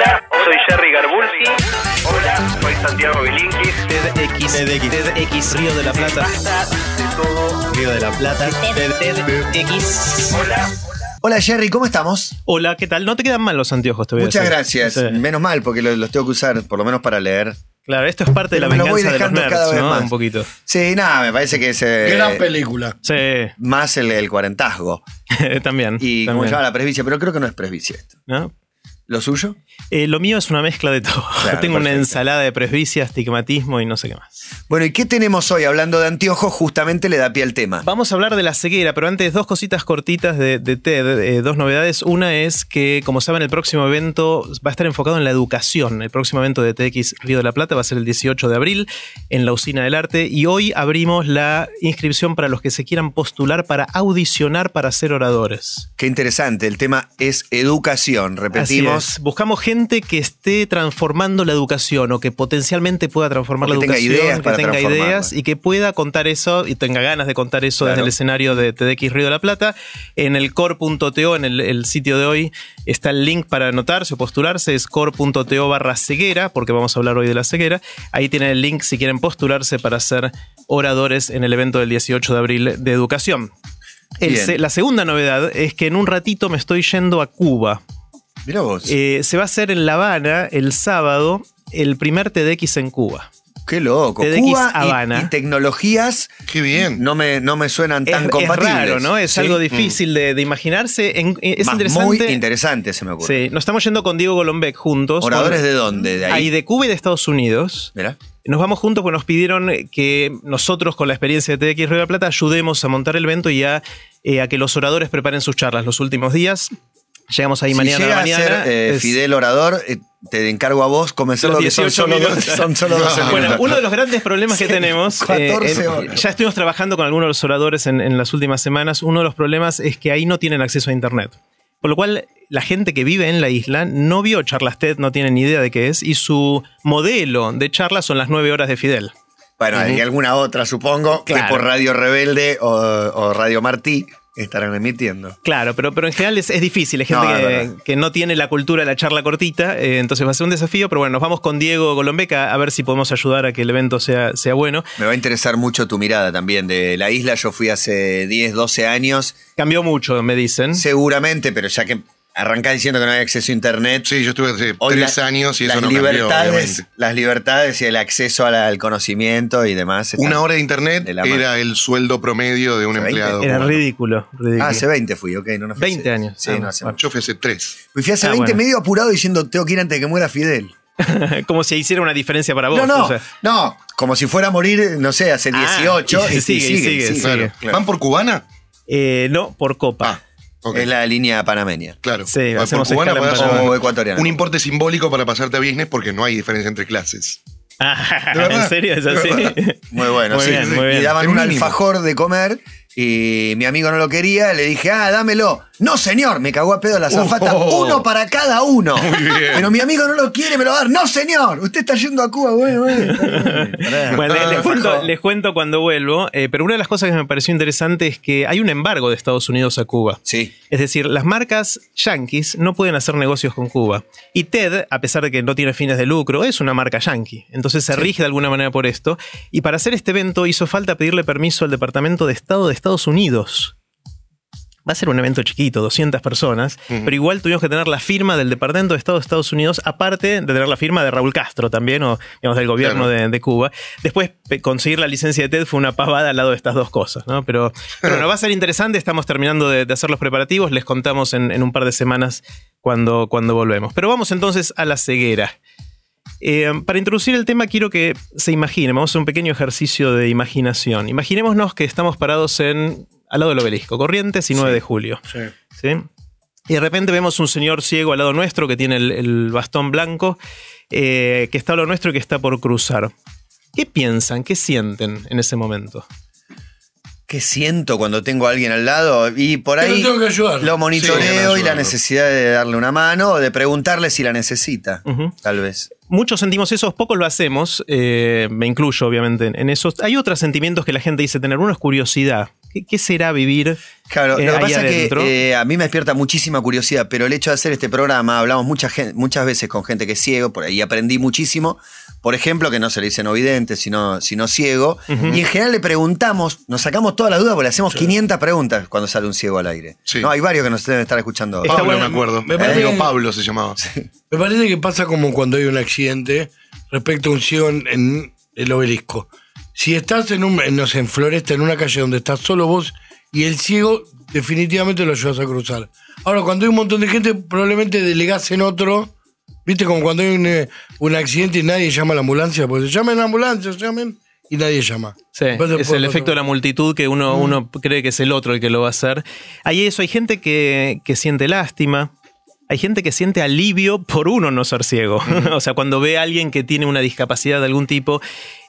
Hola, soy Jerry Garbulsi. Hola, soy Santiago Bilinkis. TEDx, TEDx, TEDx Río de la Plata. de todo. Río de la Plata. TEDx. Hola. Hola Jerry, ¿cómo estamos? Hola, ¿qué tal? No te quedan mal los anteojos, te voy a Muchas decir. gracias. Sí. Menos mal, porque los, los tengo que usar, por lo menos para leer. Claro, esto es parte de la me lo voy venganza de los dejando cada nerds, vez ¿no? más. Un poquito. Sí, nada, me parece que es eh, Gran película. Sí, más el, el cuarentazgo. también. Y como también. se llama la presbicia, pero creo que no es presbicia esto. ¿No? ¿Lo suyo? Eh, lo mío es una mezcla de todo. Claro, Tengo una ensalada de presbicia, astigmatismo y no sé qué más. Bueno, ¿y qué tenemos hoy? Hablando de anteojos, justamente le da pie al tema. Vamos a hablar de la ceguera, pero antes dos cositas cortitas de, de TED, eh, dos novedades. Una es que, como saben, el próximo evento va a estar enfocado en la educación. El próximo evento de TX Río de la Plata va a ser el 18 de abril en la Usina del Arte y hoy abrimos la inscripción para los que se quieran postular para audicionar para ser oradores. Qué interesante, el tema es educación. Así Repetimos. es. Buscamos gente que esté transformando la educación o que potencialmente pueda transformar O la que tenga educación, ideas que tenga ideas y que pueda contar eso y tenga ganas de contar eso Claro. desde el escenario de TDX Río de la Plata. En el core.to, en el, el sitio de hoy, está el link para anotarse o postularse, es core.to barra ceguera, porque vamos a hablar hoy de la ceguera. Ahí tienen el link si quieren postularse para ser oradores en el evento del 18 de abril de educación. El la segunda novedad es que en un ratito me estoy yendo a Cuba. Mira vos. Eh, se va a hacer en La Habana el sábado el primer TEDx en Cuba. Qué loco. TEDx Cuba Habana. y, tecnologías Qué bien. no me, no me suenan Es, tan es compatibles. raro, ¿no? Es Sí. algo difícil de, de imaginarse. En- eh, es Más interesante. Muy interesante se me ocurre. Sí, nos estamos yendo con Diego Golombek juntos. ¿Oradores Con- de dónde? ¿De ahí? Ahí de Cuba y de Estados Unidos. Mirá. Nos vamos juntos porque nos pidieron que nosotros, con la experiencia de TX Río de la Plata, ayudemos a montar el evento y a, eh, a que los oradores preparen sus charlas los últimos días. Llegamos ahí si mañana a llega la mañana. a ser eh, es- Fidel Orador, eh, te encargo a vos convencerlo Los que son 18 solo, dos, son solo 12 No. Bueno, uno de los grandes problemas que tenemos, 14 eh, horas. ya estuvimos trabajando con algunos de los oradores en, en las últimas semanas, uno de los problemas es que ahí no tienen acceso a Internet. Por lo cual, la gente que vive en la isla no vio charlas TED, no tiene ni idea de qué es, y su modelo de charlas son las nueve horas de Fidel. Bueno, hay alguna otra, supongo, Claro. que por Radio Rebelde o, o Radio Martí estarán emitiendo. Claro, pero, pero en general es, es difícil, hay gente No, es que, no tiene la cultura de la charla cortita, eh, entonces va a ser un desafío, pero bueno, nos vamos con Diego Golombeca a ver si podemos ayudar a que el evento sea, sea bueno. Me va a interesar mucho tu mirada también de la isla. Yo fui hace 10, 12 años, Cambió mucho, me dicen. seguramente, pero ya que arrancás diciendo que no hay acceso a Internet. Sí, yo estuve hace hoy tres la- años y las eso no cambió, libertades, obviamente. Las libertades y el acceso al, al conocimiento y demás. Una hora de internet de era el sueldo promedio de un Hace 20. empleado. Era ridículo, ridículo. Ah, hace 20 fui, ok. No, no fui 20 hace- años. Sí, Ah, no hace. Yo fui hace tres. Fui fui hace Ah, 20 bueno. medio apurado diciendo tengo que ir antes de que muera Fidel. Como si hiciera una diferencia para vos. no, no, o sea. no. Como si fuera a morir, no sé, hace Ah, 18. y sigue, y sigue, sigue. Claro. claro. ¿Van por cubana? Eh, no, por copa. Es la línea panameña. Claro. Sí, Por hacemos cubana escala en podés Panamá. hacer O ecuatoriana. Un importe simbólico para pasarte a business porque no hay diferencia entre clases. Ah, ¿De verdad? ¿En serio es ¿De así? Muy bueno, Muy sí. bien, muy Y bien. daban un alfajor de comer y mi amigo no lo quería. Le dije, ah, dámelo. No, señor, me cagó a pedo la azafata. Oh. Uno para cada uno. Muy bien. Pero mi amigo no lo quiere, me lo va a dar. No, señor, usted está yendo a Cuba. Bueno, bueno. Bueno, les, les cuento, les cuento cuando vuelvo, eh, pero una de las cosas que me pareció interesante es que hay un embargo de Estados Unidos a Cuba. Sí. Es decir, las marcas yankees no pueden hacer negocios con Cuba. Y TED, a pesar de que no tiene fines de lucro, es una marca yankee. Entonces se rige de alguna manera por esto. Y para hacer este evento hizo falta pedirle permiso al Departamento de Estado de Estados Unidos. Va a ser un evento chiquito, 200 personas, pero igual tuvimos que tener la firma del Departamento de Estado de Estados Unidos, aparte de tener la firma de Raúl Castro también, o digamos, del gobierno Claro. de, de Cuba. Después, conseguir la licencia de TED fue una pavada al lado de estas dos cosas, ¿no? Pero, pero bueno, va a ser interesante, estamos terminando de, de hacer los preparativos, les contamos en, en un par de semanas cuando, cuando volvemos. Pero vamos entonces a la ceguera. Eh, para introducir el tema quiero que se imaginen, vamos a hacer un pequeño ejercicio de imaginación. Imaginémonos que estamos parados en, al lado del obelisco, Corrientes y 9 de julio. ¿sí? Y de repente vemos un señor ciego al lado nuestro que tiene el, el bastón blanco, eh, que está al lado nuestro y que está por cruzar. ¿Qué piensan? ¿Qué sienten en ese momento? ¿Qué siento cuando tengo a alguien al lado? Y por ahí lo tengo que ayudar. lo Sí, monitoreo y la necesidad de darle una mano o de preguntarle si la necesita. Tal vez. Muchos sentimos eso, pocos lo hacemos, eh, me incluyo obviamente en, en eso. Hay otros sentimientos que la gente dice tener. Uno es curiosidad. ¿Qué, qué será vivir Claro, eh, lo que ahí pasa es adentro? que eh, a mí me despierta muchísima curiosidad, pero el hecho de hacer este programa, hablamos mucha muchas veces con gente que es ciego, por ahí aprendí muchísimo. Por ejemplo, que no se le dice no vidente, sino, sino ciego. Y en general le preguntamos, nos sacamos todas las dudas porque le hacemos 500 preguntas cuando sale un ciego al aire. Sí. No, hay varios que nos deben estar escuchando. Está Pablo, bueno. me acuerdo. Me parece que- Pablo se llamaba. Me parece que pasa como cuando hay un accidente respecto a un ciego en, en el obelisco. Si estás en un, no sé, en Floresta, en una calle donde estás solo vos y el ciego, definitivamente lo ayudas a cruzar. Ahora, cuando hay un montón de gente, probablemente delegás en otro. ¿Viste? Como cuando hay un, eh, un accidente y nadie llama a la ambulancia, pues llamen a la ambulancia, llamen, y nadie llama. Sí, es el efecto de la multitud que uno, uno cree que es el otro el que lo va a hacer. Hay eso, hay gente que, que siente lástima. Hay gente que siente alivio por uno no ser ciego. o sea, cuando ve a alguien que tiene una discapacidad de algún tipo.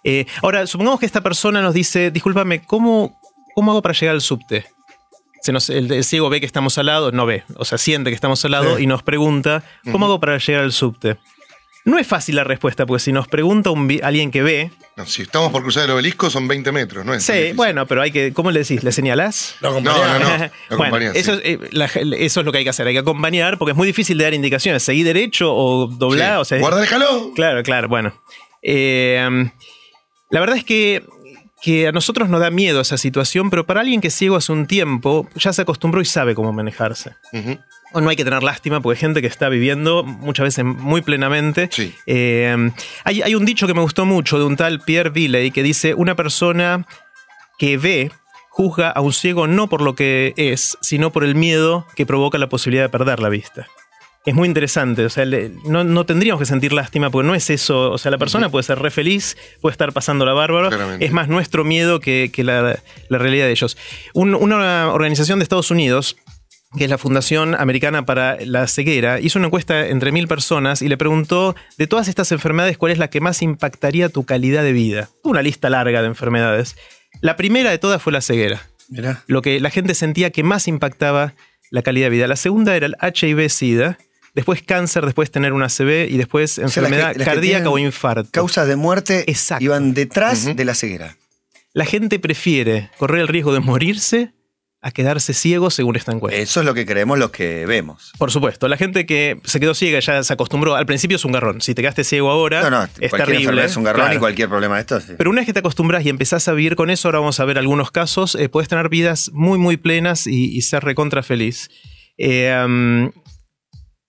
Eh, ahora, supongamos que esta persona nos dice, discúlpame, ¿cómo, ¿cómo hago para llegar al subte? Se nos- el, el ciego ve que estamos al lado, no ve, o sea, siente que estamos al lado Sí. y nos pregunta, ¿cómo hago para llegar al subte? No es fácil la respuesta, porque si nos pregunta un alguien que ve, No, si estamos por cruzar el obelisco son 20 metros, ¿no es? Sí, bueno, pero hay que. ¿Cómo le decís? ¿Le señalás? Lo No, acompañás. no, no. Lo bueno, eso, sí. es, eh, la- eso es lo que hay que hacer. Hay que acompañar porque es muy difícil de dar indicaciones. Seguir derecho o doblar. Sí. O sea, Guarda el jalón. Claro, claro, bueno. Eh, la verdad es que, que a nosotros nos da miedo esa situación, pero para alguien que es ciego hace un tiempo, ya se acostumbró y sabe cómo manejarse. Ujú. O no hay que tener lástima porque hay gente que está viviendo muchas veces muy plenamente. Sí. Eh, hay, hay un dicho que me gustó mucho de un tal Pierre Villey que dice, una persona que ve juzga a un ciego no por lo que es, sino por el miedo que provoca la posibilidad de perder la vista. Es muy interesante, o sea, le- no, no tendríamos que sentir lástima porque no es eso, o sea, la persona puede ser re feliz, puede estar pasando la bárbaro, Claramente. es más nuestro miedo que, que la, la realidad de ellos. Un- una organización de Estados Unidos que es la Fundación Americana para la Ceguera, hizo una encuesta entre mil personas y le preguntó de todas estas enfermedades cuál es la que más impactaría tu calidad de vida. Una lista larga de enfermedades. La primera de todas fue la ceguera, Mirá. lo que la gente sentía que más impactaba la calidad de vida. La segunda era el HIV-Sida, después cáncer, después tener una ACV y después sea, las que- enfermedad las cardíaca o infarto. Causas de muerte Exacto. iban detrás de la ceguera. La gente prefiere correr el riesgo de morirse a quedarse ciego según esta encuesta. Eso es lo que creemos los que vemos. Por supuesto, la gente que se quedó ciega ya se acostumbró. Al principio es un garrón. Si te quedaste ciego ahora, No, no, es terrible. es un garrón Claro. y cualquier problema de estos. sí. Pero una vez que te acostumbras y empezás a vivir con eso, ahora vamos a ver algunos casos, eh, puedes tener vidas muy, muy plenas y, y ser recontra feliz. Eh, um,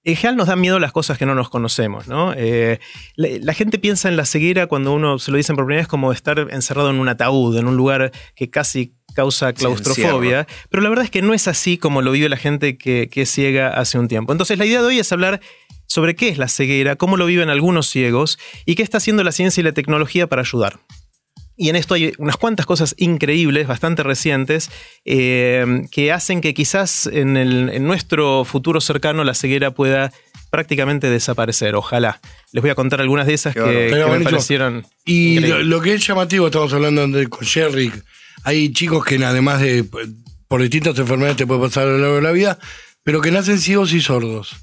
en general nos dan miedo las cosas que no nos conocemos, ¿no? Eh, la, la gente piensa en la ceguera cuando uno se lo dicen por primera vez como estar encerrado en un ataúd, en un lugar que casi causa claustrofobia, pero la verdad es que no es así como lo vive la gente que, que es ciega hace un tiempo. Entonces la idea de hoy es hablar sobre qué es la ceguera, cómo lo viven algunos ciegos y qué está haciendo la ciencia y la tecnología para ayudar. Y en esto hay unas cuantas cosas increíbles, bastante recientes, eh, que hacen que quizás en, el- en nuestro futuro cercano la ceguera pueda prácticamente desaparecer. Ojalá. Les voy a contar algunas de esas que, que me parecieron. Y lo, que es llamativo, estamos hablando de, con Sherry, hay chicos que además de por distintas enfermedades te puede pasar a lo largo de la vida, pero que nacen ciegos y sordos.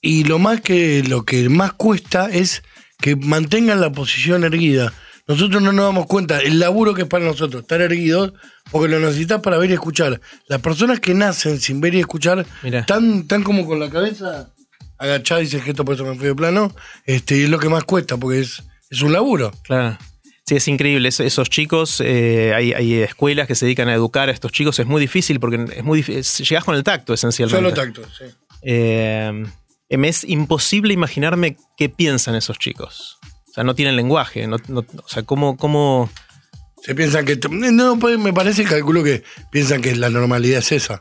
Y lo más que lo que más cuesta es que mantengan la posición erguida. Nosotros no nos damos cuenta el laburo que es para nosotros estar erguidos porque lo necesitas para ver y escuchar. Las personas que nacen sin ver y escuchar están, como con la cabeza agachada, dice que esto por eso me fui de plano, este, y es lo que más cuesta porque es, es un laburo. Claro. Sí, es increíble. Es- esos chicos, eh, hay, hay escuelas que se dedican a educar a estos chicos. Es muy difícil porque es muy difícil. Llegás con el tacto, esencialmente. Solo tacto, sí. Eh, me es imposible imaginarme qué piensan esos chicos. O sea, no tienen lenguaje. no- no- o sea, ¿cómo, cómo, Se piensan que. No, pues, me parece, calculo que piensan que la normalidad es esa.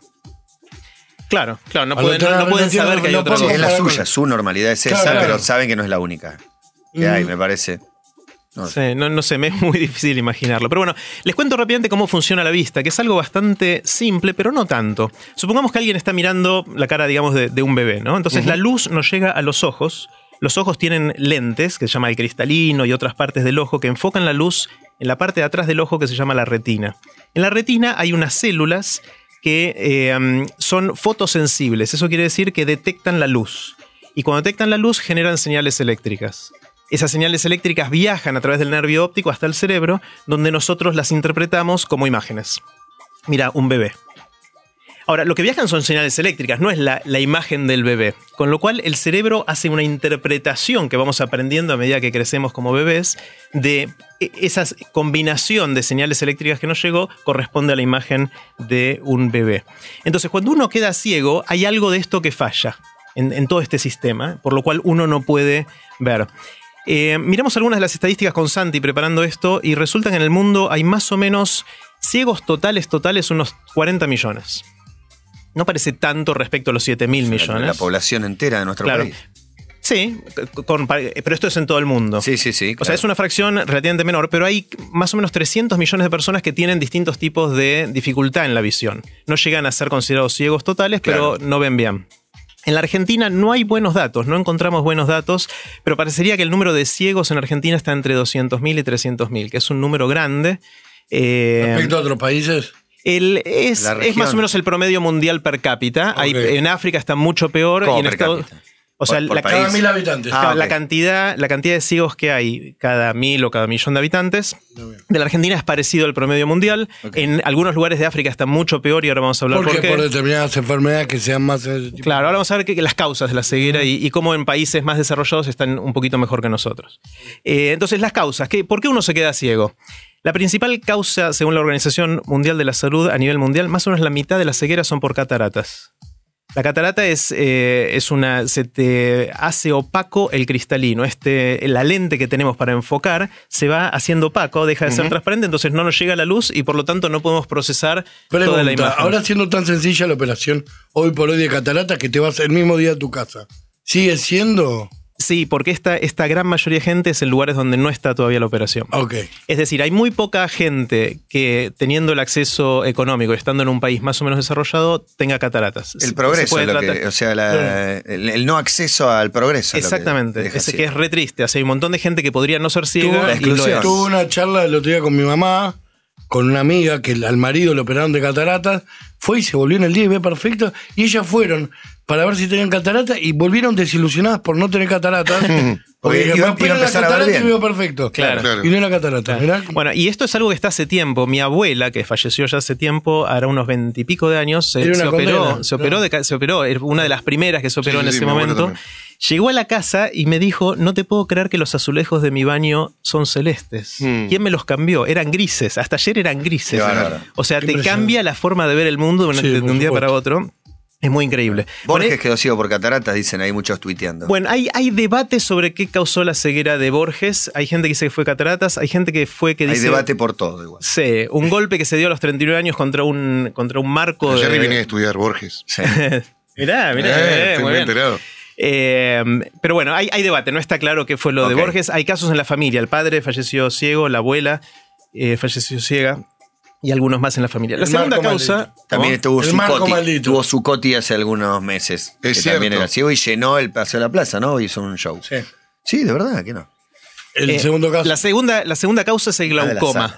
Claro, claro, no pueden, no- no no pueden entiendo, saber que hay no otra cosa. Es la suya, su normalidad es esa, Claro. pero saben que no es la única que hay, Mm. me parece. No, Sí, no, no sé, me es muy difícil imaginarlo. Pero bueno, les cuento rápidamente cómo funciona la vista, que es algo bastante simple, pero no tanto. Supongamos que alguien está mirando la cara, digamos, de, de un bebé, ¿no? Entonces la luz nos llega a los ojos. Los ojos tienen lentes, que se llama el cristalino, y otras partes del ojo, que enfocan la luz en la parte de atrás del ojo que se llama la retina. En la retina hay unas células que eh, son fotosensibles. Eso quiere decir que detectan la luz. Y cuando detectan la luz generan señales eléctricas. Esas señales eléctricas viajan a través del nervio óptico hasta el cerebro, donde nosotros las interpretamos como imágenes. Mira, un bebé. Ahora, lo que viajan son señales eléctricas, no es la, imagen del bebé. Con lo cual, el cerebro hace una interpretación que vamos aprendiendo a medida que crecemos como bebés de e, esa combinación de señales eléctricas que nos llegó corresponde a la imagen de un bebé. Entonces, cuando uno queda ciego, hay algo de esto que falla en todo este sistema, por lo cual uno no puede ver. Eh, miramos algunas de las estadísticas con Santi preparando esto y resulta que en el mundo hay más o menos ciegos totales, totales, unos 40 millones. No parece tanto respecto a los 7 mil millones. La población entera de nuestro Claro. país. Sí, con- pero esto es en todo el mundo. Sí, sí, sí. O sea, es una fracción relativamente menor, pero hay más o menos 300 millones de personas que tienen distintos tipos de dificultad en la visión. No llegan a ser considerados ciegos totales, pero no ven bien. En la Argentina no hay buenos datos, no encontramos buenos datos, pero parecería que el número de ciegos en Argentina está entre 200.000 y 300.000, que es un número grande. Eh, Respecto a otros países. el- es, más o menos el promedio mundial per cápita. Hay- en África está mucho peor. ¿Cómo y en per Estados- cápita? O sea, Por- por la, país. Cada mil habitantes. Ah, la, cantidad, la cantidad de ciegos que hay cada mil o cada millón de habitantes de la Argentina es parecido al promedio mundial. En algunos lugares de África está mucho peor y ahora vamos a hablar Porque por qué. por determinadas enfermedades que sean más. eh, Claro, ahora vamos a ver que, que las causas de la ceguera y, y cómo en países más desarrollados están un poquito mejor que nosotros. Eh, entonces, las causas. ¿qué- ¿Por qué uno se queda ciego? La principal causa, según la Organización Mundial de la Salud a nivel mundial, más o menos la mitad de las cegueras son por cataratas. La catarata es, eh, es una. se te hace opaco el cristalino. Este, la lente que tenemos para enfocar se va haciendo opaco, deja de ser transparente, entonces no nos llega la luz y por lo tanto no podemos procesar toda la Pregunta, imagen. ahora siendo tan sencilla la operación hoy por hoy de catarata que te vas el mismo día a tu casa, ¿sigue siendo? Sí, porque esta, esta gran mayoría de gente es en lugares donde no está todavía la operación. Ok. Es decir, hay muy poca gente que teniendo el acceso económico, estando en un país más o menos desarrollado, tenga cataratas. El progreso, lo que- o sea, la- el, el no acceso al progreso. es lo que Exactamente, así. que es re triste. O sea, hay un montón de gente que podría no ser ciega y lo es. tuve una charla el otro día con mi mamá, con una amiga que al marido le operaron de cataratas, fue y se volvió en el día y ve perfecto, y ellas fueron para ver si tenían cataratas y volvieron desilusionadas por no tener cataratas. Porque iba- a la empezar a ver catarata y veo perfecto. Claro. Claro. Y no era catarata. Bueno, y esto es algo que está hace tiempo. Mi abuela, que falleció ya hace tiempo, hará unos veintipico de años, se, una operó, condena, se operó, de se operó, una de las primeras que se operó Sí, en sí, ese momento. Llegó a la casa y me dijo, no te puedo creer que los azulejos de mi baño son celestes. Mm. ¿Quién me los cambió? Eran grises, hasta ayer eran grises. O sea, te cambia la forma de ver el mundo de un- Sí, de por un día supuesto. para otro. Es muy increíble. Borges Bueno, quedó ciego por cataratas, dicen ahí muchos tuiteando. bueno, hay, hay debate sobre qué causó la ceguera de Borges. Hay gente que dice que fue cataratas, hay gente que fue que Hay dice... debate por todo igual. Sí, un golpe que se dio a los 39 años contra un, contra un marco de... Jerry vine a estudiar Borges. Sí. mirá, mirá, Eh, eh, estoy muy bien. enterado. Eh, pero bueno, hay, hay debate, no está claro qué fue lo de. Borges. Hay casos en la familia. El padre falleció ciego, la abuela eh, falleció ciega y algunos más en la familia. La El segunda marco causa... maldito. También estuvo maldito. Tuvo Zuccotti hace algunos meses. Es que también era ciego y llenó el Paseo de la Plaza, ¿no? Hizo un show. Sí. Sí, de verdad, que no. El Eh, segundo caso. La segunda, la segunda causa es el las glaucoma.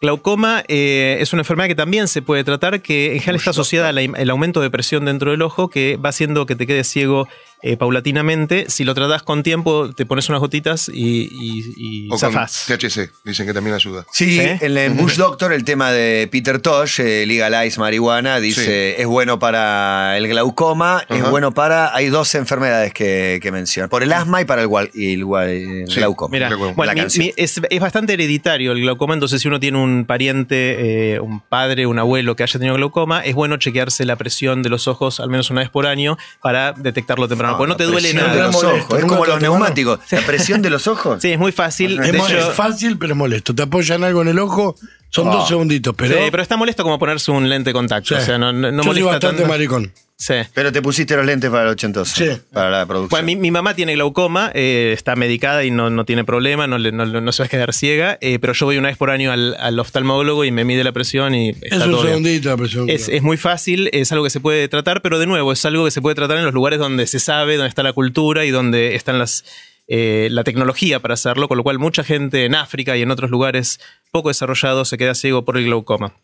Glaucoma eh, es una enfermedad que también se puede tratar, que en general está asociada al aumento de presión dentro del ojo, que va haciendo que te quedes ciego eh, paulatinamente. Si lo tratás con tiempo, te pones unas gotitas y, y, y O con zafás. THC, dicen que también ayuda. Sí, ¿Sí? en el Bush Doctor, el tema de Peter Tosh, eh, Legalize Marihuana, dice es bueno para el glaucoma, es bueno para. Hay dos enfermedades que, que menciona: por el asma y para el, gual- y el, gual- el Sí, glaucoma. Mira, Glaucoma. bueno, La mi- canción. mi- es, es bastante hereditario el glaucoma, entonces si uno tiene un pariente, eh, un padre, un abuelo que haya tenido glaucoma, es bueno chequearse la presión de los ojos al menos una vez por año para detectarlo temprano, No, porque no te duele nada. de nada. los Molesto, ojos. Es como los neumáticos. La presión de los ojos. Sí, es muy fácil. es, de mo- hecho- es fácil, pero es molesto. Te apoyan algo en el ojo, son Oh. dos segunditos, pero, sí, pero está molesto como ponerse un lente de contacto. Sí. O sea, no, no, no yo soy molesta bastante tanto. maricón. Sí. Pero te pusiste los lentes para el ochentoso. Sí. Para la producción. Bueno, mi, mi mamá tiene glaucoma, eh, está medicada y no, no tiene problema, no, le- no, no se va a quedar ciega, eh, pero yo voy una vez por año al, al oftalmólogo y me mide la presión y está Es un todo bien. segundito la presión. Es, es muy fácil, es algo que se puede tratar, pero de nuevo, es algo que se puede tratar en los lugares donde se sabe, donde está la cultura y donde están las, eh, la tecnología para hacerlo, con lo cual mucha gente en África y en otros lugares poco desarrollados se queda ciego por el glaucoma.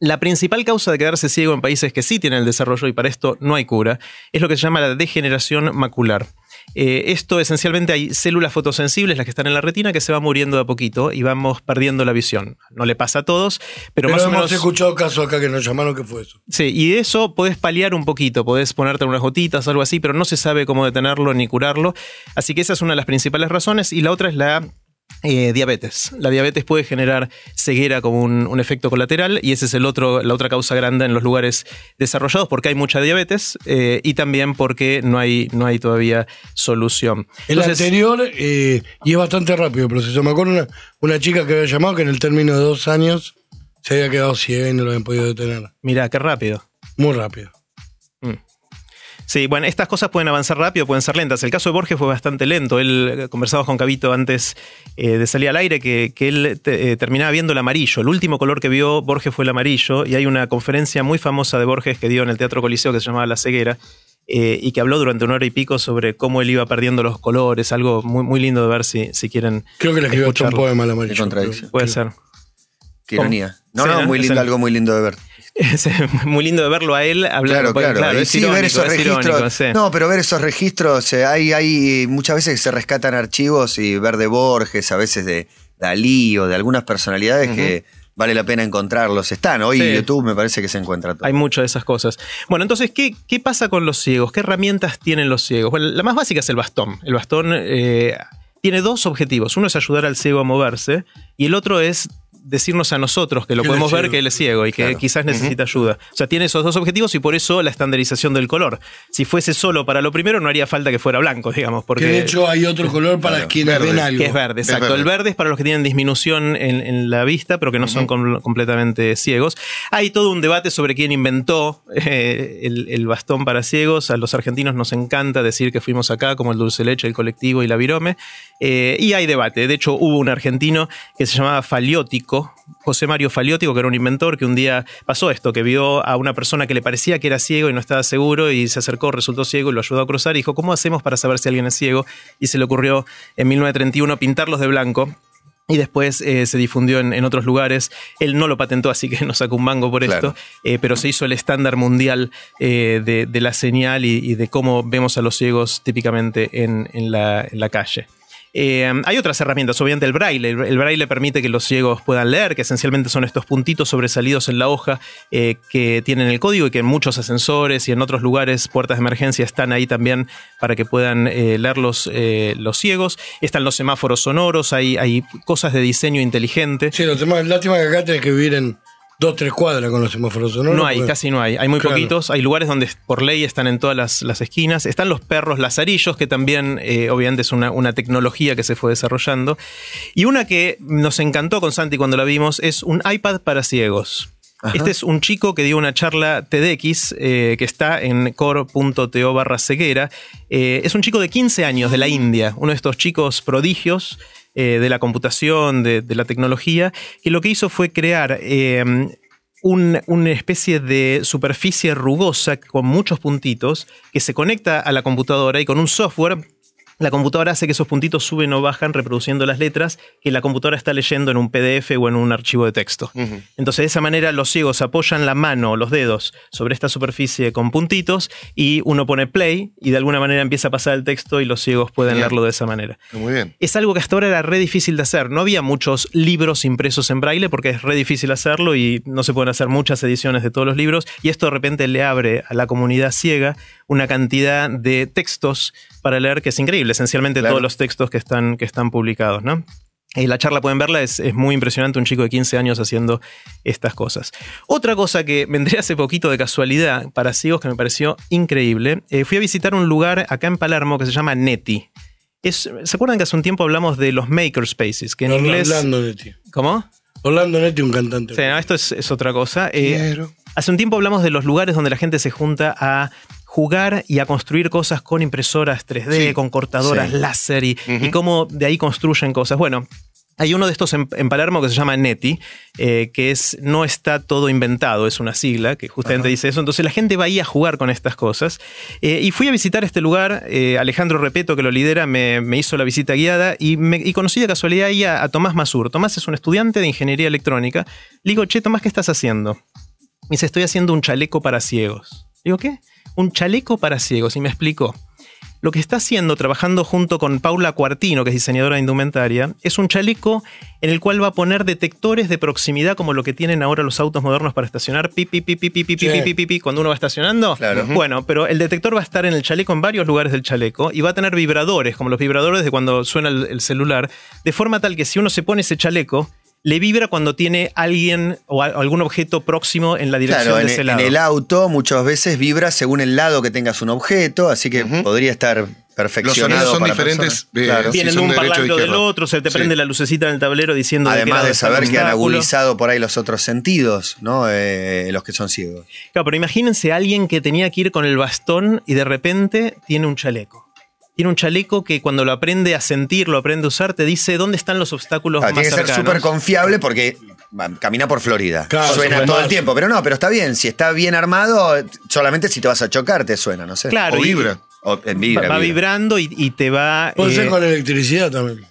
La principal causa de quedarse ciego en países que sí tienen el desarrollo y para esto no hay cura es lo que se llama la degeneración macular. Eh, esto esencialmente hay células fotosensibles, las que están en la retina, que se van muriendo de a poquito y vamos perdiendo la visión. No le pasa a todos, pero, Pero más o hemos menos... escuchado casos acá que nos llamaron que fue eso. Sí, y de eso podés paliar un poquito, podés ponerte unas gotitas, algo así, pero no se sabe cómo detenerlo ni curarlo. Así que esa es una de las principales razones. Y la otra es la eh, diabetes. La diabetes puede generar ceguera como un, un efecto colateral y esa es el otro, la otra causa grande en los lugares desarrollados porque hay mucha diabetes eh, y también porque no hay, no hay todavía solución. El anterior, eh, y es bastante rápido el proceso. Me acuerdo una, una chica que había llamado que en el término de dos años se había quedado ciega y no lo habían podido detener. Mirá, qué rápido. Muy rápido. Sí, bueno, estas cosas pueden avanzar rápido, pueden ser lentas. El caso de Borges fue bastante lento. Él eh, conversaba con Cabito antes eh, de salir al aire que, que él te- eh, terminaba viendo el amarillo. El último color que vio Borges fue el amarillo y hay una conferencia muy famosa de Borges que dio en el Teatro Coliseo que se llamaba La Ceguera eh, y que habló durante una hora y pico sobre cómo él iba perdiendo los colores. Algo muy, muy lindo de ver si, si quieren. Creo que le escribió un poema a la Qué contradicción. Puede ser. Qué ironía. No, Sí, no, ¿no? muy lindo, algo muy lindo de ver. Es muy lindo de verlo a él hablando. Claro, claro. es Y sí, ver esos es registros. irónico, sí. No, pero ver esos registros, eh, hay, hay muchas veces que se rescatan archivos y ver de Borges, a veces de Dalí o de algunas personalidades que vale la pena encontrarlos. Están, hoy Sí. en YouTube me parece que se encuentra todo. Hay muchas de esas cosas. Bueno, entonces, ¿qué, ¿qué pasa con los ciegos? ¿Qué herramientas tienen los ciegos? Bueno, la más básica es el bastón. El bastón eh, tiene dos objetivos. Uno es ayudar al ciego a moverse y el otro es decirnos a nosotros que lo podemos ver que él es ciego y que Claro. quizás necesita ayuda. O sea, tiene esos dos objetivos y por eso la estandarización del color. Si fuese solo para lo primero, no haría falta que fuera blanco, digamos, porque Que de hecho hay otro color para Claro, quienes verde. ven algo. que es verde, exacto. verde. El verde es para los que tienen disminución en, en la vista, pero que no son com- completamente ciegos. Hay todo un debate sobre quién inventó eh, el, el bastón para ciegos. A los argentinos nos encanta decir que fuimos acá, como el dulce leche, el colectivo y la virome. Eh, y hay debate. De hecho, hubo un argentino que se llamaba Faliótico, José Mario Faliótico, que era un inventor, que un día pasó esto, que vio a una persona que le parecía que era ciego y no estaba seguro y se acercó, resultó ciego y lo ayudó a cruzar y dijo, ¿cómo hacemos para saber si alguien es ciego? Y se le ocurrió en 1931 pintarlos de blanco. Y después eh, se difundió en, en otros lugares. Él no lo patentó, así que no sacó un mango por Claro. esto. eh, pero se hizo el estándar mundial eh, de, de la señal y, y de cómo vemos a los ciegos típicamente en, en la, en la calle. Eh, hay otras herramientas, obviamente el braille. El, braille permite que los ciegos puedan leer, que esencialmente son estos puntitos sobresalidos en la hoja eh, que tienen el código y que en muchos ascensores y en otros lugares, puertas de emergencia, están ahí también para que puedan eh, leer los, eh, ciegos. Están los semáforos sonoros, hay, cosas de diseño inteligente. Sí, los demás, lástima que acá tenés que vivir en dos, tres cuadras con los semáforos sonoros. No hay, porque- casi no hay. Hay muy Claro. poquitos. Hay lugares donde por ley están en todas las, las esquinas. Están los perros lazarillos, que también eh, obviamente es una, una tecnología que se fue desarrollando. Y una que nos encantó con Santi cuando la vimos es un iPad para ciegos. Ajá. Este es un chico que dio una charla TEDx eh, que está en core.to barra ceguera. Eh, es un chico de 15 años de la India, uno de estos chicos prodigios eh, de la computación, de, la tecnología, que lo que hizo fue crear eh, un- una especie de superficie rugosa con muchos puntitos que se conecta a la computadora y con un software la computadora hace que esos puntitos suben o bajan reproduciendo las letras que la computadora está leyendo en un PDF o en un archivo de texto. Entonces, de esa manera, los ciegos apoyan la mano o los dedos sobre esta superficie con puntitos y uno pone play y de alguna manera empieza a pasar el texto y los ciegos pueden Bien. leerlo de esa manera. Muy bien. Es algo que hasta ahora era re difícil de hacer. No había muchos libros impresos en braille porque es re difícil hacerlo y no se pueden hacer muchas ediciones de todos los libros. Y esto de repente le abre a la comunidad ciega una cantidad de textos para leer que es increíble. Esencialmente Claro. todos los textos que están, que están publicados, ¿no? Y la charla pueden verla, es, es muy impresionante un chico de 15 años haciendo estas cosas. Otra cosa que me entré hace poquito de casualidad para ciegos que me pareció increíble, eh, fui a visitar un lugar acá en Palermo que se llama Neti. Es, ¿Se acuerdan que hace un tiempo hablamos de los makerspaces? Que en Orlando inglés... Netti. ¿Cómo? Orlando Netti, un cantante. Sí, no, esto es, es otra cosa. Eh. Hace un tiempo hablamos de los lugares donde la gente se junta a jugar y a construir cosas con impresoras 3D, Sí, con cortadoras sí. láser y, cómo de ahí construyen cosas. Bueno. Hay uno de estos en, en Palermo que se llama Neti, eh, que es no está todo inventado, es una sigla que justamente dice eso. Entonces la gente va ahí a jugar con estas cosas. Eh, y fui a visitar este lugar, eh, Alejandro Repeto, que lo lidera, me, me hizo la visita guiada y, me- y conocí de casualidad ahí a, a Tomás Masur. Tomás es un estudiante de ingeniería electrónica. Le digo, che, Tomás, ¿qué estás haciendo? Me dice, estoy haciendo un chaleco para ciegos. Digo, ¿qué? Un chaleco para ciegos. Y me explicó. lo que está haciendo, trabajando junto con Paula Cuartino, que es diseñadora de indumentaria, es un chaleco en el cual va a poner detectores de proximidad como lo que tienen ahora los autos modernos para estacionar, pi, pi, pi, pi, pi, pi, pi, pi, pi, pi, cuando uno va estacionando. Claro. Bueno, pero el detector va a estar en el chaleco, en varios lugares del chaleco, y va a tener vibradores, como los vibradores de cuando suena el, el celular, de forma tal que si uno se pone ese chaleco, le vibra cuando tiene alguien o a- algún objeto próximo en la dirección Claro, de en, ese en lado. el auto muchas veces vibra según el lado que tengas un objeto, así que podría estar Los perfeccionado. sonidos son para diferentes. eh, Claro. si Vienen de un parlante del otro, se te Sí. prende la lucecita en el tablero diciendo Además de saber que han agudizado por ahí los otros sentidos, ¿no? Eh, los que son ciegos. Claro, pero imagínense a alguien que tenía que ir con el bastón y de repente tiene un chaleco. Tiene un chaleco que cuando lo aprende a sentir, lo aprende a usar, te dice dónde están los obstáculos Ah, más tiene que ser súper confiable porque camina por Florida. Claro, suena todo el tiempo, pero no, pero está bien. Si está bien armado, solamente si te vas a chocar te suena, no sé. Claro, O y- vibra. O, eh, vibra, va vibra. vibrando y, y te va. Puede eh, ser con electricidad también.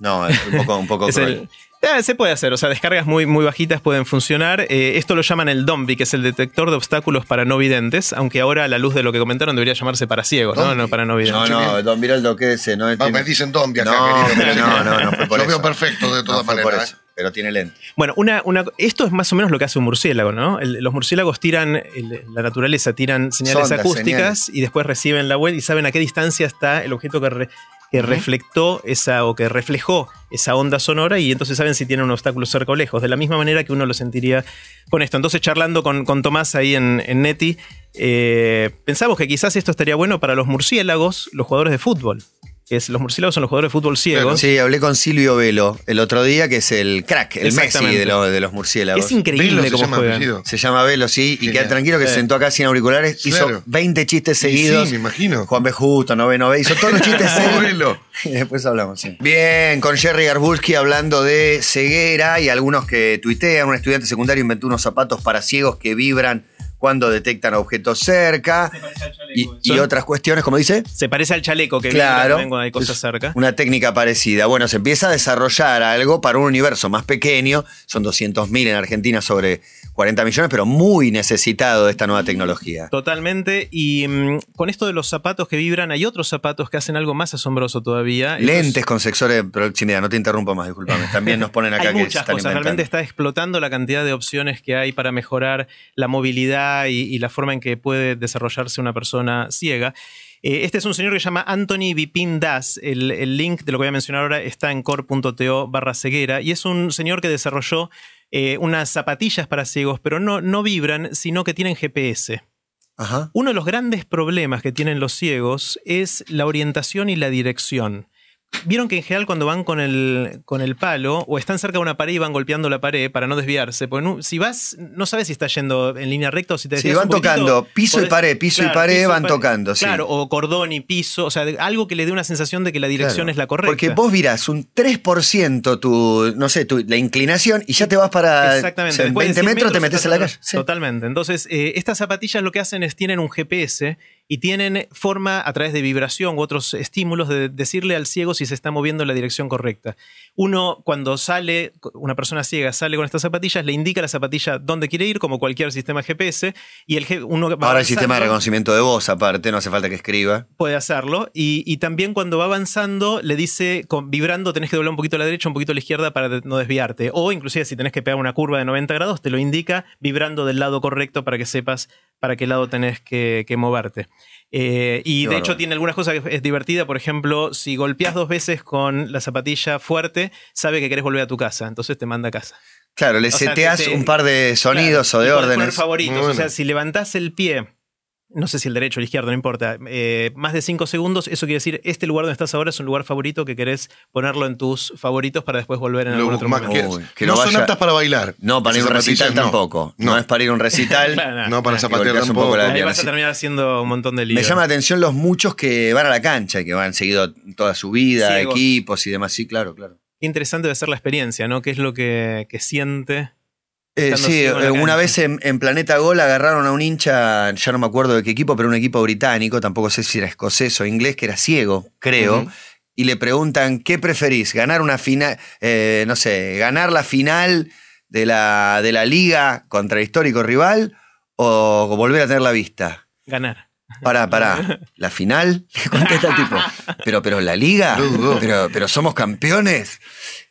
No, es un poco, un poco es cruel. el- Eh, se puede hacer, o sea, descargas muy, muy bajitas pueden funcionar. Eh, esto lo llaman el DOMBI, que es el detector de obstáculos para no videntes, aunque ahora a la luz de lo que comentaron debería llamarse para ciegos, ¿no? Dombi. No para no videntes. No, no, Don Viraldo, ¿qué ese? No, No, tiene- me dicen Dombi acá, No, querido. no, no, no fue por Lo eso. veo perfecto de todas maneras. pero tiene lente. Bueno, una, una- esto es más o menos lo que hace un murciélago, ¿no? El- los murciélagos tiran, el- la naturaleza tiran señales Sondas, acústicas señales. y después reciben la web y saben a qué distancia está el objeto que, re- que reflectó esa o que reflejó esa onda sonora y entonces saben si tiene un obstáculo cerca o lejos, de la misma manera que uno lo sentiría con esto. Entonces, charlando con, con Tomás ahí en, en Neti, eh, pensamos que quizás esto estaría bueno para los murciélagos, los jugadores de fútbol. Que es, los murciélagos son los jugadores de fútbol ciegos. Sí, hablé con Silvio Velo el otro día, que es el crack, el Messi de, los- de los murciélagos. Es increíble Velo se cómo llama juegan. Se llama Velo, sí, y queda tranquilo que se sentó acá sin auriculares, hizo Claro. 20 chistes seguidos. Sí, me imagino. Juan B. Justo, no ve, no ve, hizo todos los chistes seguidos. Velo. Y después hablamos, sí. Bien, con Jerry Garbulski hablando de ceguera y algunos que tuitean. Un estudiante secundario inventó unos zapatos para ciegos que vibran cuando detectan objetos cerca. Y, y otras cuestiones, como dice. Se parece al chaleco que vibra Claro. también cuando hay cosas cerca. Una técnica parecida. Bueno, se empieza a desarrollar algo para un universo más pequeño. Son 200.000 en Argentina sobre 40 millones, pero muy necesitado de esta nueva tecnología. Totalmente. Y mm, con esto de los zapatos que vibran, hay otros zapatos que hacen algo más asombroso todavía. Estos- Lentes con sensores de proximidad. No te interrumpo más, discúlpame. También nos ponen acá hay que muchas están cosas. inventando. Realmente está explotando la cantidad de opciones que hay para mejorar la movilidad y, y la forma en que puede desarrollarse una persona ciega. Eh, este es un señor que se llama Anthony Vipin Das. El, el link de lo que voy a mencionar ahora está en core.to barra ceguera. Y es un señor que desarrolló eh, unas zapatillas para ciegos, pero no, no vibran, sino que tienen GPS. Ajá. Uno de los grandes problemas que tienen los ciegos es la orientación y la dirección. Vieron que en general cuando van con el, con el palo o están cerca de una pared y van golpeando la pared para no desviarse, porque no- si vas, no sabes si estás yendo en línea recta o si te Sí, desvías van un poquitito, tocando piso y pared, piso y pared, van tocando, sí. Claro, o cordón y piso, o sea, algo que le dé una sensación de que la dirección Claro. es la correcta. Porque vos virás un 3% tu, no sé, tu, la inclinación y ya te vas para Exactamente. o sea, en Después de 20 100 metros, te metes en la calle. Sí. Totalmente. Entonces, eh, estas zapatillas lo que hacen es tienen un GPS y tienen forma a través de vibración u otros estímulos de decirle al ciego si se está moviendo en la dirección correcta. Uno, cuando sale, una persona ciega sale con estas zapatillas, le indica a la zapatilla dónde quiere ir, como cualquier sistema GPS, y el uno va Ahora el sistema de reconocimiento de voz, aparte, no hace falta que escriba. puede hacerlo. Y, y también cuando va avanzando, le dice, con, vibrando, tenés que doblar un poquito a la derecha, un poquito a la izquierda para no desviarte. O inclusive si tenés que pegar una curva de 90 grados, te lo indica vibrando del lado correcto para que sepas para qué lado tenés que, que moverte. Eh, y Qué de hecho tiene algunas cosas que es divertida. Por ejemplo, si golpeas dos veces con la zapatilla fuerte, sabe que querés volver a tu casa. Entonces te manda a casa. Claro, le O seteas te- te- un par de sonidos Claro, o de órdenes. favoritos. O sea, si levantás el pie, no sé si el derecho o el izquierdo, no importa, eh, más de 5 segundos, eso quiere decir, este lugar donde estás ahora es un lugar favorito que querés ponerlo en tus favoritos para después volver en Lo algún otro más momento. Uy, que, no son aptas para bailar. No, para ir a un recital no. tampoco. No. No. es para ir a un recital. Claro, No, para zapatear tampoco. poco la Ahí vas a terminar haciendo un montón de lío. Me llama la atención los muchos que van a la cancha, que van seguido toda su vida, equipos y demás. Sí, claro, claro. Qué interesante debe ser la experiencia, ¿no? ¿Qué es lo que, que siente? Eh, sí, una vez en, en Planeta Gol agarraron a un hincha, ya no me acuerdo de qué equipo, pero un equipo británico, tampoco sé si era escocés o inglés, que era ciego, creo. Y le preguntan, ¿qué preferís? ¿Ganar una final, eh, no sé, ganar la final de la, de la liga contra el histórico rival o volver a tener la vista? Ganar. Pará, pará. ¿La final? Le contesta el tipo. Pero, pero la liga. Pero, pero somos campeones.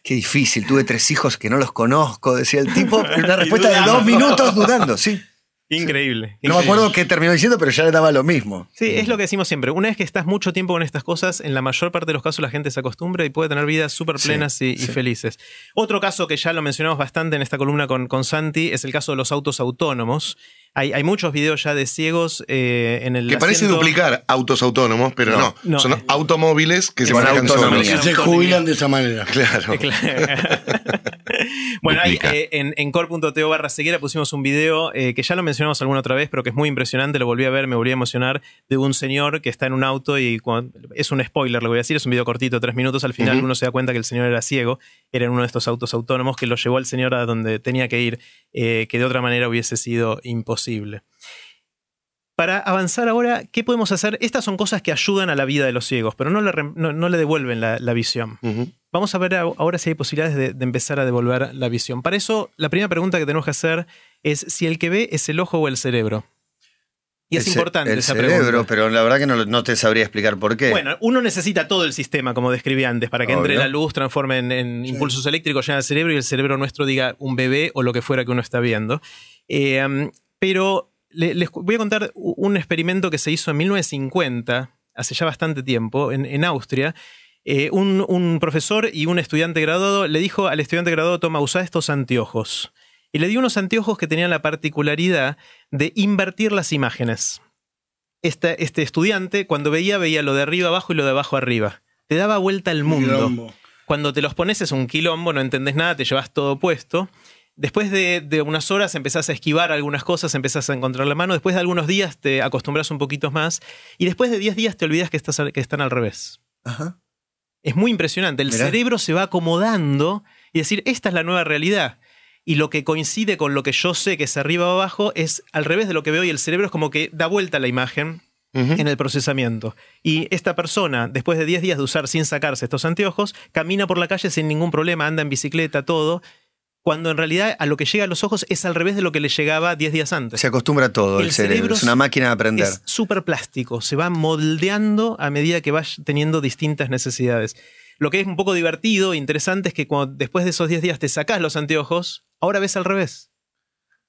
Qué difícil. Tuve tres hijos que no los conozco, decía el tipo. Una respuesta de dos minutos dudando, sí. Increíble. No me acuerdo qué terminó diciendo, pero ya le daba lo mismo. Sí, es lo que decimos siempre. Una vez que estás mucho tiempo con estas cosas, en la mayor parte de los casos la gente se acostumbra y puede tener vidas súper plenas y, y sí. felices. Otro caso que ya lo mencionamos bastante en esta columna con, con Santi es el caso de los autos autónomos. Hay, hay muchos videos ya de ciegos eh, en el. Que parece asiento- duplicar autos autónomos, pero No, no. no. Son automóviles que se manejan solos. Que se jubilan de esa manera. Claro. Claro. bueno, ahí, eh, en, en core.to barra ceguera pusimos un video eh, que ya lo mencionamos alguna otra vez, pero que es muy impresionante, lo volví a ver, me volví a emocionar, de un señor que está en un auto y cuando- es un spoiler, lo voy a decir, es un video cortito, tres minutos, al final uno se da cuenta que el señor era ciego, era en uno de estos autos autónomos que lo llevó al señor a donde tenía que ir, eh, que de otra manera hubiese sido imposible. Para avanzar ahora, ¿qué podemos hacer? Estas son cosas que ayudan a la vida de los ciegos, pero no le, no- no le devuelven la- la visión. Vamos a ver ahora si hay posibilidades de, de empezar a devolver la visión. Para eso, la primera pregunta que tenemos que hacer es si el que ve es el ojo o el cerebro. Y es El importante el esa cerebro, pregunta. pero la verdad que no, no te sabría explicar por qué. Bueno, uno necesita todo el sistema, como describí antes, para que entre la luz, transforme en, en impulsos eléctricos, llene al cerebro y el cerebro nuestro diga un bebé o lo que fuera que uno está viendo. Eh, um, pero le- les voy a contar un experimento que se hizo en 1950, hace ya bastante tiempo, en, en Austria. Eh, un, un profesor y un estudiante graduado le dijo al estudiante graduado, toma, usa estos anteojos. Y le dio unos anteojos que tenían la particularidad de invertir las imágenes este, este estudiante, cuando veía, veía lo de arriba abajo y lo de abajo arriba. Te daba vuelta el mundo. Quilombo. Cuando te los pones es un quilombo, no entendés nada, te llevas todo puesto. Después de, de unas horas empezás a esquivar algunas cosas, empezás a encontrar la mano. Después de algunos días te acostumbras un poquito más. Y después de 10 días te olvidas que, estás, al- que están al revés. Ajá. Es muy impresionante. El Mirá. cerebro se va acomodando y decir, esta es la nueva realidad. Y lo que coincide con lo que yo sé que es arriba o abajo es al revés de lo que veo y el cerebro es como que da vuelta la imagen en el procesamiento. Y esta persona, después de 10 días de usar sin sacarse estos anteojos, camina por la calle sin ningún problema, anda en bicicleta, todo, cuando en realidad a lo que llega a los ojos es al revés de lo que le llegaba 10 días antes. Se acostumbra a todo el, El cerebro. cerebro Es una máquina de aprender. Es súper plástico, se va moldeando a medida que va teniendo distintas necesidades. Lo que es un poco divertido e interesante es que cuando después de esos 10 días te sacás los anteojos, ahora ves al revés.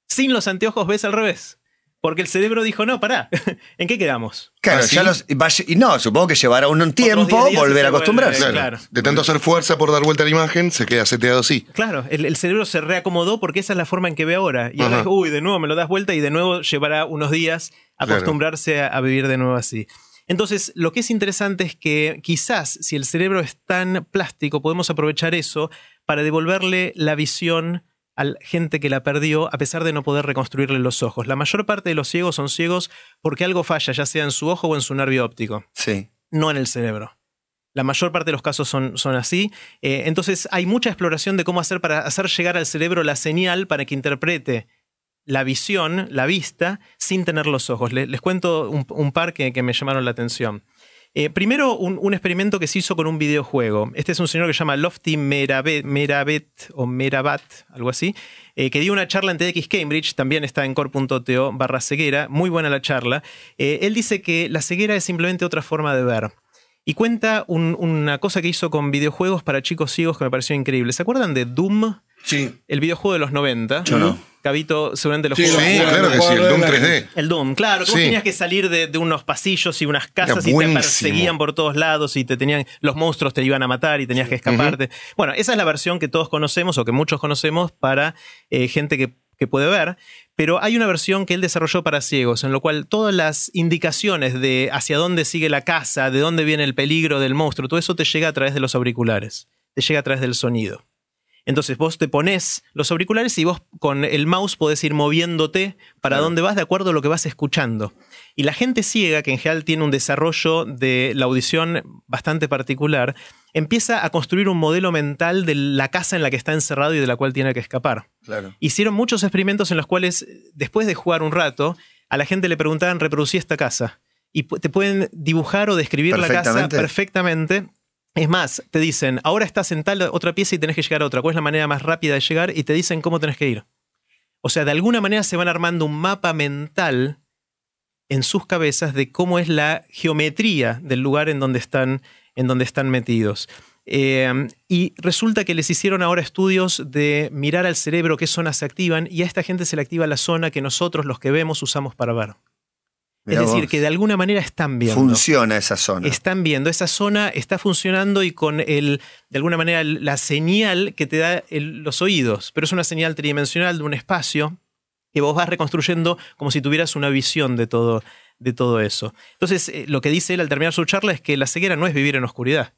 Sin los anteojos ves al revés. Porque el cerebro dijo, no, pará, ¿en qué quedamos? Claro, ¿Ah, ya los, y no, supongo que llevará un 10 tiempo volver a acostumbrarse. vuelve- Claro. claro. De tanto hacer fuerza por dar vuelta a la imagen, se queda seteado así. Claro, el, el cerebro se reacomodó porque esa es la forma en que ve ahora. Y ahora uy, de nuevo me lo das vuelta y de nuevo llevará unos días Claro. acostumbrarse a, a vivir de nuevo así. Entonces, lo que es interesante es que quizás si el cerebro es tan plástico, podemos aprovechar eso para devolverle la visión a la gente que la perdió a pesar de no poder reconstruirle los ojos. La mayor parte de los ciegos son ciegos porque algo falla, ya sea en su ojo o en su nervio óptico Sí. no en el cerebro. La mayor parte de los casos son, son así. Eh, entonces hay mucha exploración de cómo hacer para hacer llegar al cerebro la señal para que interprete la visión, la vista, sin tener los ojos. Le- les cuento un, un par que, que me llamaron la atención. Eh, primero, un, un experimento que se hizo con un videojuego. Este es un señor que se llama Lofty Merabet, Merabet o Merabat, algo así, eh, que dio una charla en TEDx Cambridge, también está en core.to barra ceguera, muy buena la charla. Eh, él dice que la ceguera es simplemente otra forma de ver. Y cuenta un- una cosa que hizo con videojuegos para chicos ciegos que me pareció increíble. ¿Se acuerdan de Doom? Sí. El videojuego de los 90. Yo no. Cabito seguramente lo Sí, jugó. lo Sí, claro que sí, el Doom de la 3D. El Doom, claro, que vos Sí. tenías que salir de, de unos pasillos y unas casas y te perseguían por todos lados y te tenían, los monstruos te iban a matar y tenías que escaparte. Bueno, esa es la versión que todos conocemos o que muchos conocemos para eh, gente que, que puede ver, pero hay una versión que él desarrolló para ciegos, en lo cual todas las indicaciones de hacia dónde sigue la casa, de dónde viene el peligro del monstruo, todo eso te llega a través de los auriculares, te llega a través del sonido. Entonces vos te pones los auriculares y vos con el mouse podés ir moviéndote para dónde vas de acuerdo a lo que vas escuchando. Y la gente ciega, que en general tiene un desarrollo de la audición bastante particular, empieza a construir un modelo mental de la casa en la que está encerrado y de la cual tiene que escapar. Claro. Hicieron muchos experimentos en los cuales, después de jugar un rato, a la gente le preguntaban, reproducí esta casa. Y te pueden dibujar o describir la casa Perfectamente. Es más, te dicen, ahora estás en tal otra pieza y tenés que llegar a otra. ¿Cuál es la manera más rápida de llegar? Y te dicen cómo tenés que ir. O sea, de alguna manera se van armando un mapa mental en sus cabezas de cómo es la geometría del lugar en donde están, en donde están metidos. Eh, y resulta que les hicieron ahora estudios de mirar al cerebro qué zonas se activan y a esta gente se le activa la zona que nosotros los que vemos usamos para ver. Mirá es decir, vos. que de alguna manera están viendo. Funciona esa zona. Están viendo, esa zona está funcionando y con el, de alguna manera la señal que te da el- los oídos, pero es una señal tridimensional de un espacio que vos vas reconstruyendo como si tuvieras una visión de todo, de todo eso. Entonces, eh, lo que dice él al terminar su charla es que la ceguera no es vivir en oscuridad.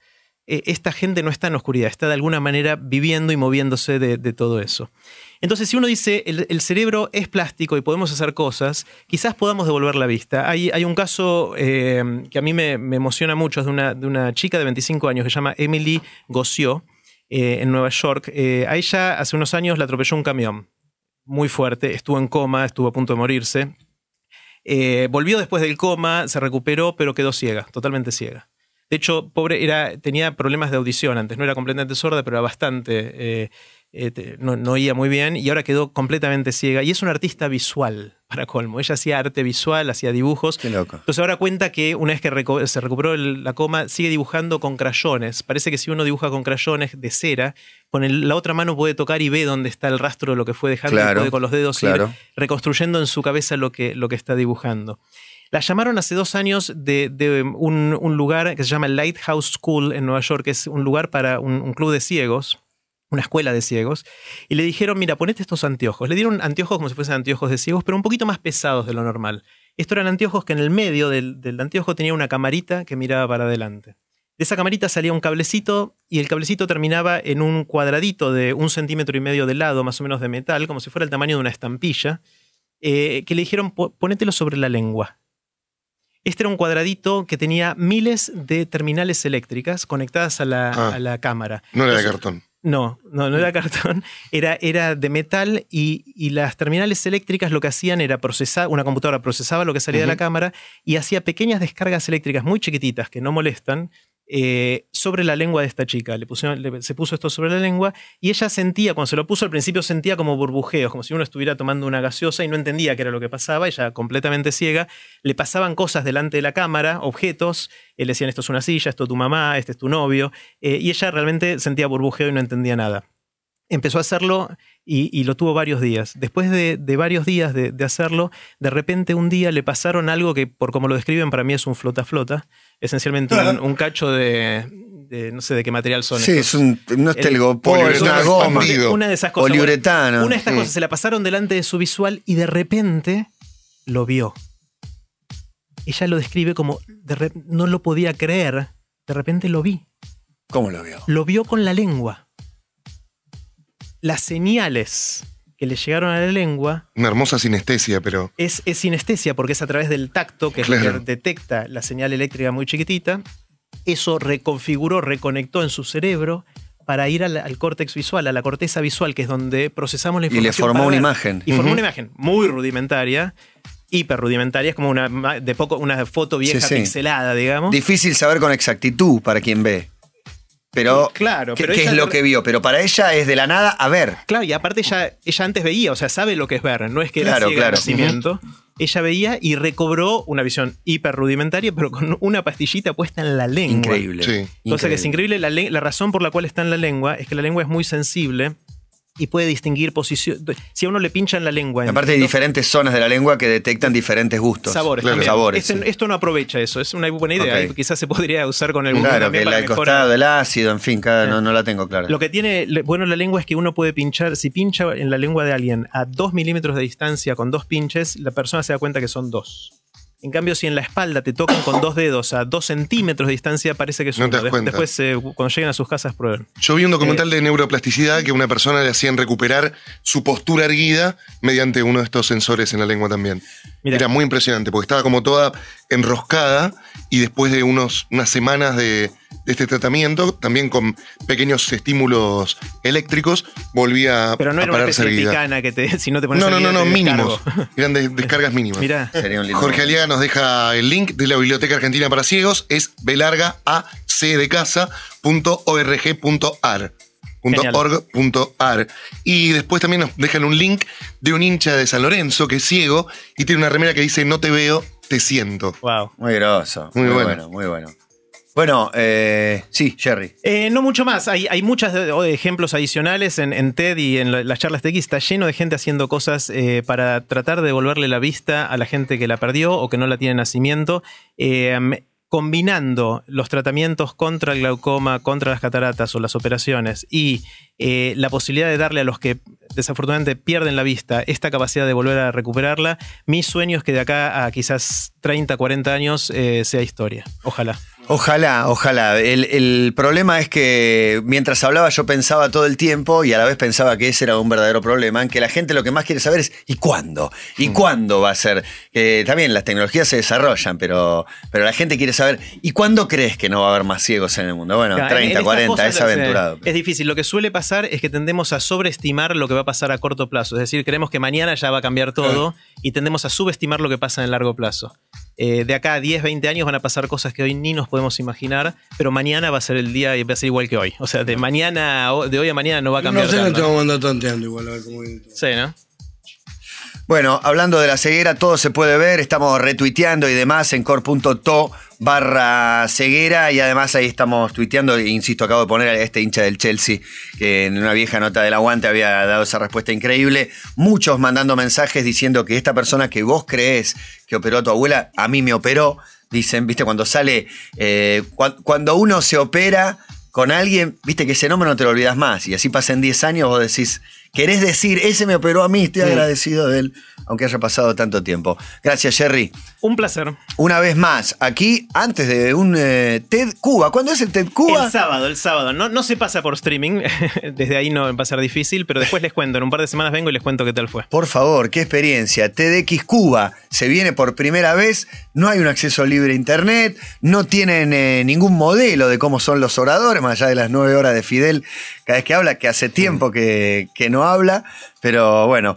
Eh, esta gente no está en oscuridad, está de alguna manera viviendo y moviéndose de, de todo eso. Entonces, si uno dice el, el cerebro es plástico y podemos hacer cosas, quizás podamos devolver la vista. Hay, un caso eh, que a mí me, emociona mucho, es de una, chica de 25 años que se llama Emily Gossiot, eh, en Nueva York. Eh, a ella hace unos años la atropelló un camión muy fuerte, estuvo en coma, estuvo a punto de morirse. Volvió después del coma, se recuperó, pero quedó ciega, totalmente ciega. De hecho, pobre, era, tenía problemas de audición antes, no era completamente sorda, pero era bastante, eh, eh, te- no, no oía muy bien y ahora quedó completamente ciega. Y es una artista visual, para colmo. Ella hacía arte visual, hacía dibujos. Qué loco. Entonces ahora cuenta que una vez que se recuperó el- la coma, sigue dibujando con crayones. Parece que si uno dibuja con crayones de cera, con el- la otra mano puede tocar y ve dónde está el rastro de lo que fue dejando y puede con los dedos ir reconstruyendo en su cabeza lo que, lo que está dibujando. La llamaron hace dos años de, de un, un lugar que se llama Lighthouse School en Nueva York, que es un lugar para un, un club de ciegos, una escuela de ciegos, y le dijeron, mira, ponete estos anteojos. Le dieron anteojos como si fuesen anteojos de ciegos, pero un poquito más pesados de lo normal. Estos eran anteojos que en el medio del, del anteojo tenía una camarita que miraba para adelante. De esa camarita salía un cablecito y el cablecito terminaba en un cuadradito de un centímetro y medio de lado, más o menos de metal, como si fuera el tamaño de una estampilla, eh, que le dijeron, "Po- ponételo sobre la lengua. Este era un cuadradito que tenía miles de terminales eléctricas conectadas a la, Ah. a la cámara. No era de cartón. No, no, no era cartón, era, era de metal y, y las terminales eléctricas lo que hacían era procesar, una computadora procesaba lo que salía de la cámara y hacía pequeñas descargas eléctricas muy chiquititas que no molestan eh, sobre la lengua de esta chica. Le pusieron, se puso esto sobre la lengua y ella sentía, cuando se lo puso al principio sentía como burbujeos, como si uno estuviera tomando una gaseosa y no entendía qué era lo que pasaba, ella completamente ciega, le pasaban cosas delante de la cámara, objetos, eh, le decían esto es una silla, esto es tu mamá, este es tu novio, eh, y ella realmente sentía burbujeo y no entendía nada. Empezó a hacerlo y, lo tuvo varios días. Después de, de varios días de, de hacerlo, de repente un día le pasaron algo que, por como lo describen, para mí es un flota-flota. Esencialmente un, un cacho de, de- no sé de qué material son. Sí, estos. es un, no es El- telgopor, es una goma. Una de esas cosas. Poliuretano. Una de estas cosas se la pasaron delante de su visual y de repente lo vio. Ella lo describe como de re- no lo podía creer. De repente lo vi. ¿Cómo lo veo? Lo vio con la lengua. Las señales que le llegaron a la lengua Una hermosa sinestesia, pero es, es sinestesia porque es a través del tacto que es lo Claro. que detecta la señal eléctrica muy chiquitita. Eso reconfiguró, reconectó en su cerebro para ir al, al córtex visual, a la corteza visual, que es donde procesamos la Y le información. formó una ver. imagen. Y formó una imagen muy rudimentaria, hiper rudimentaria, es como una, de poco, una foto vieja Sí, sí. pixelada, digamos. Difícil saber con exactitud para quien ve. Pero, Claro, ¿qué, pero qué ella es lo que vio? Pero para ella es de la nada a ver. Claro, y aparte ella, ella antes veía, o sea, sabe lo que es ver, no es que era Claro, de claro. nacimiento. Ella veía y recobró una visión hiper rudimentaria, pero con una pastillita puesta en la lengua. Increíble. Sí. Cosa que es increíble, la, la razón por la cual está en la lengua es que la lengua es muy sensible y puede distinguir posición. Si a uno le pinchan la lengua. en Aparte hay diferentes zonas de la lengua que detectan diferentes gustos. sabores. Claro. Sabores, Este- sí. Esto no aprovecha eso, es una buena idea. Y Quizás se podría usar con el Claro, que el costado, el ácido, en fin, cada, no, no la tengo clara. Lo que tiene bueno la lengua es que uno puede pinchar, si pincha en la lengua de alguien a dos milímetros de distancia con dos pinches, la persona se da cuenta que son dos. En cambio, si en la espalda te tocan con dos dedos a dos centímetros de distancia, parece que es No uno. te das cuenta. Después, eh, cuando lleguen a sus casas, prueben. Yo vi un documental de neuroplasticidad que a una persona le hacían recuperar su postura erguida mediante uno de estos sensores en la lengua también. Era muy impresionante porque estaba como toda enroscada y después de unos, unas semanas de, de este tratamiento, también con pequeños estímulos eléctricos, volvía Pero no a era una especie de erguida. picana que te, si no te pones No, no, no, no, mínimos. Eran de- descargas mínimas. Mirá. Sería un lindo- Jorge Aliaga nos deja el link de la Biblioteca Argentina para Ciegos, es belargaac.org.ar. Genial. .org.ar. Y después también nos dejan un link de un hincha de San Lorenzo que es ciego y tiene una remera que dice no te veo, Te siento. Wow. Muy groso. Muy Muy, bueno. bueno. muy bueno. Bueno, eh, sí, Jerry. Eh, no mucho más. Hay, hay muchos ejemplos adicionales en, en TED y en la- las charlas TEDx. Está lleno de gente haciendo cosas eh, para tratar de devolverle la vista a la gente que la perdió o que no la tiene en nacimiento. Eh, combinando los tratamientos contra el glaucoma, contra las cataratas o las operaciones y eh, la posibilidad de darle a los que desafortunadamente pierden la vista esta capacidad de volver a recuperarla, mi sueño es que de acá a quizás 30, 40 años eh, sea historia. Ojalá. Ojalá, ojalá. El, el problema es que mientras hablaba yo pensaba todo el tiempo y a la vez pensaba que ese era un verdadero problema, en que la gente lo que más quiere saber es ¿y cuándo? ¿Y cuándo va a ser? Que también las tecnologías se desarrollan, pero, pero la gente quiere saber ¿y cuándo crees que no va a haber más ciegos en el mundo? Bueno, Claro, en- en 30, estas 40, cosas es aventurado. Es difícil. Lo que suele pasar es que tendemos a sobreestimar lo que va a pasar a corto plazo. Es decir, creemos que mañana ya va a cambiar todo y tendemos a subestimar lo que pasa en el largo plazo. Eh, de acá a 10, 20 años van a pasar cosas que hoy ni nos podemos imaginar, pero mañana va a ser el día y va a ser igual que hoy. O sea, de mañana, de hoy a mañana no va a cambiar. No sé, no tanto. te vamos a andar tanteando igual a ver cómo viene todo. Sí, ¿no? Bueno, hablando de la ceguera, todo se puede ver. Estamos retuiteando y demás en core.to barra ceguera y además ahí estamos tuiteando, insisto, acabo de poner a este hincha del Chelsea que en una vieja nota del aguante había dado esa respuesta increíble. Muchos mandando mensajes diciendo que esta persona que vos creés que operó a tu abuela, a mí me operó. Dicen, viste, cuando sale, eh, cua- cuando uno se opera con alguien, viste que ese nombre no te lo olvidas más. Y así pasan 10 años, vos decís, querés decir, ese me operó a mí, estoy agradecido de él, aunque haya pasado tanto tiempo. Gracias, Jerry. Un placer. Una vez más, aquí, antes de un eh, TED Cuba. ¿Cuándo es el TED Cuba? El sábado, el sábado. No, no se pasa por streaming. Desde ahí no va a ser difícil, pero después les cuento. En un par de semanas vengo y les cuento qué tal fue. Por favor, qué experiencia. TEDx Cuba se viene por primera vez. No hay un acceso libre a internet. No tienen eh, ningún modelo de cómo son los oradores, más allá de las nueve horas de Fidel cada vez que habla, que hace tiempo que, que no habla. Pero bueno,